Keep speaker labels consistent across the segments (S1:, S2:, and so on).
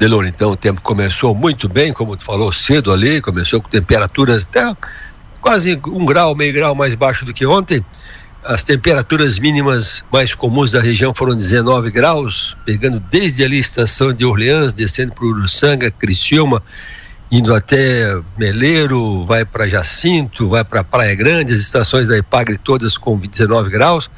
S1: Delor, então o tempo começou muito bem, como tu falou cedo ali, começou com temperaturas até quase um grau, meio grau mais baixo do que ontem. As temperaturas mínimas mais comuns da região foram 19 graus, pegando desde ali a estação de Orleans, descendo para Uruçanga, Criciúma, indo até Meleiro, vai para Jacinto, vai para Praia Grande, as estações da Ipagre todas com 19 graus.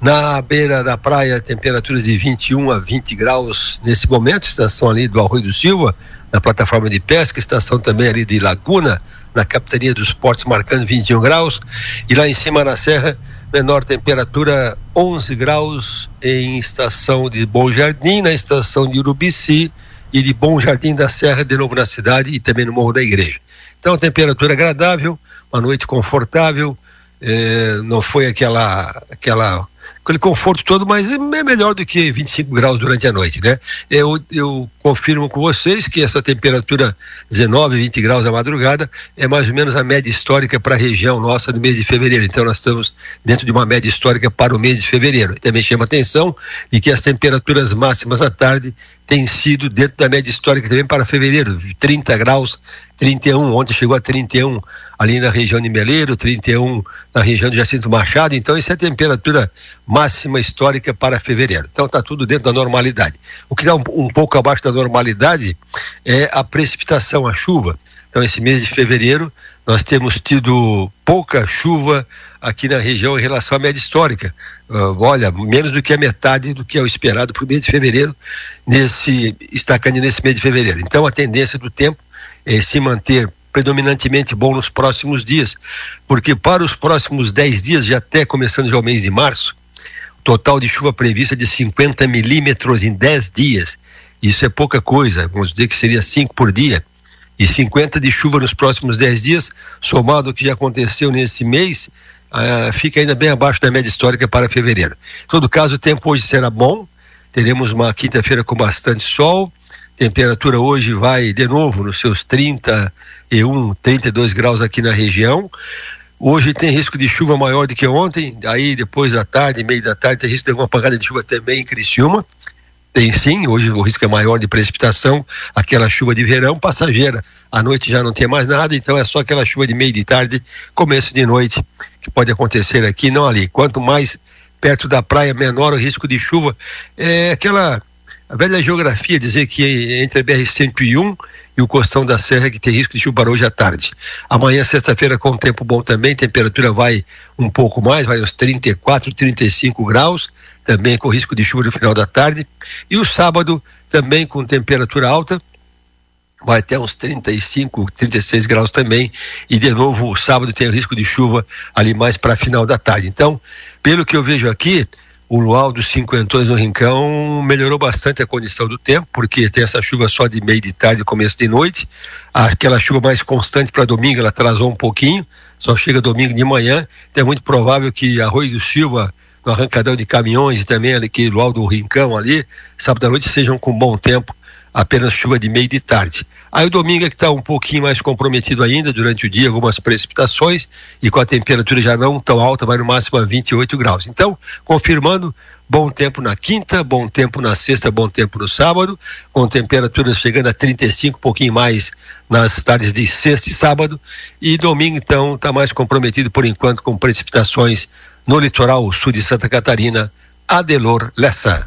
S1: Na beira da praia, temperaturas de 21 a 20 graus nesse momento, estação ali do Arroio do Silva, na plataforma de pesca, estação também ali de Laguna, na capitania dos portos, marcando 21 graus. E lá em cima na serra, menor temperatura 11 graus em estação de Bom Jardim, na estação de Urubici e de Bom Jardim da Serra, de novo na cidade e também no Morro da Igreja. Então, temperatura agradável, uma noite confortável, eh, não foi aquela aquela aquele conforto todo, mas é melhor do que 25 graus durante a noite, né? Eu, eu confirmo com vocês que essa temperatura 19, 20 graus à madrugada é mais ou menos a média histórica para a região nossa do mês de fevereiro. Então nós estamos dentro de uma média histórica para o mês de fevereiro. Também chama atenção de que as temperaturas máximas à tarde têm sido dentro da média histórica também para fevereiro, 30 graus, 31, ontem chegou a 31 ali na região de Meleiro, 31 na região de Jacinto Machado, então isso é a temperatura máxima histórica para fevereiro. Então está tudo dentro da normalidade. O que está um, um, pouco abaixo da normalidade é a precipitação, a chuva. Então esse mês de fevereiro nós temos tido pouca chuva aqui na região em relação à média histórica. Uh, olha, menos do que a metade do que é o esperado para o mês de fevereiro, nesse, estacando nesse mês de fevereiro. Então a tendência do tempo é se manter predominantemente bom nos próximos dias, porque para os próximos 10 dias, já até começando já o mês de março, total de chuva prevista de 50 milímetros em 10 dias. Isso é pouca coisa, vamos dizer que seria 5 por dia. E 50 de chuva nos próximos 10 dias, somado ao que já aconteceu nesse mês, uh, fica ainda bem abaixo da média histórica para fevereiro. Em todo caso, o tempo hoje será bom, teremos uma quinta-feira com bastante sol, temperatura hoje vai de novo nos seus 31, 32 graus aqui na região. Hoje tem risco de chuva maior do que ontem, aí depois da tarde, meio da tarde, tem risco de alguma pancada de chuva também em Criciúma. Tem sim, hoje o risco é maior de precipitação, aquela chuva de verão passageira. À noite já não tem mais nada, então é só aquela chuva de meio de tarde, começo de noite, que pode acontecer aqui, não ali. Quanto mais perto da praia, menor o risco de chuva. É aquela a velha geografia dizer que entre a BR-101 e o Costão da Serra que tem risco de chuva hoje à tarde. Amanhã, sexta-feira, com tempo bom também, temperatura vai um pouco mais, vai aos 34, 35 graus, também com risco de chuva no final da tarde. E o sábado, também com temperatura alta, vai até uns 35, 36 graus também. E de novo, o sábado tem risco de chuva ali mais para final da tarde. Então, pelo que eu vejo aqui, o luau dos cinquentões no Rincão melhorou bastante a condição do tempo, porque tem essa chuva só de meio de tarde começo de noite. Aquela chuva mais constante para domingo, ela atrasou um pouquinho, só chega domingo de manhã. Então é muito provável que Arroio do Silva, no arrancadão de caminhões e também luau do Rincão ali, sábado à noite sejam com bom tempo apenas chuva de meio de tarde. Aí o domingo é que está um pouquinho mais comprometido ainda, durante o dia, algumas precipitações, e com a temperatura já não tão alta, vai no máximo a 28 graus. Então, confirmando, bom tempo na quinta, bom tempo na sexta, bom tempo no sábado, com temperaturas chegando a 35, um pouquinho mais nas tardes de sexta e sábado, e domingo, então, está mais comprometido por enquanto com precipitações no litoral sul de Santa Catarina, Adelor Lessa.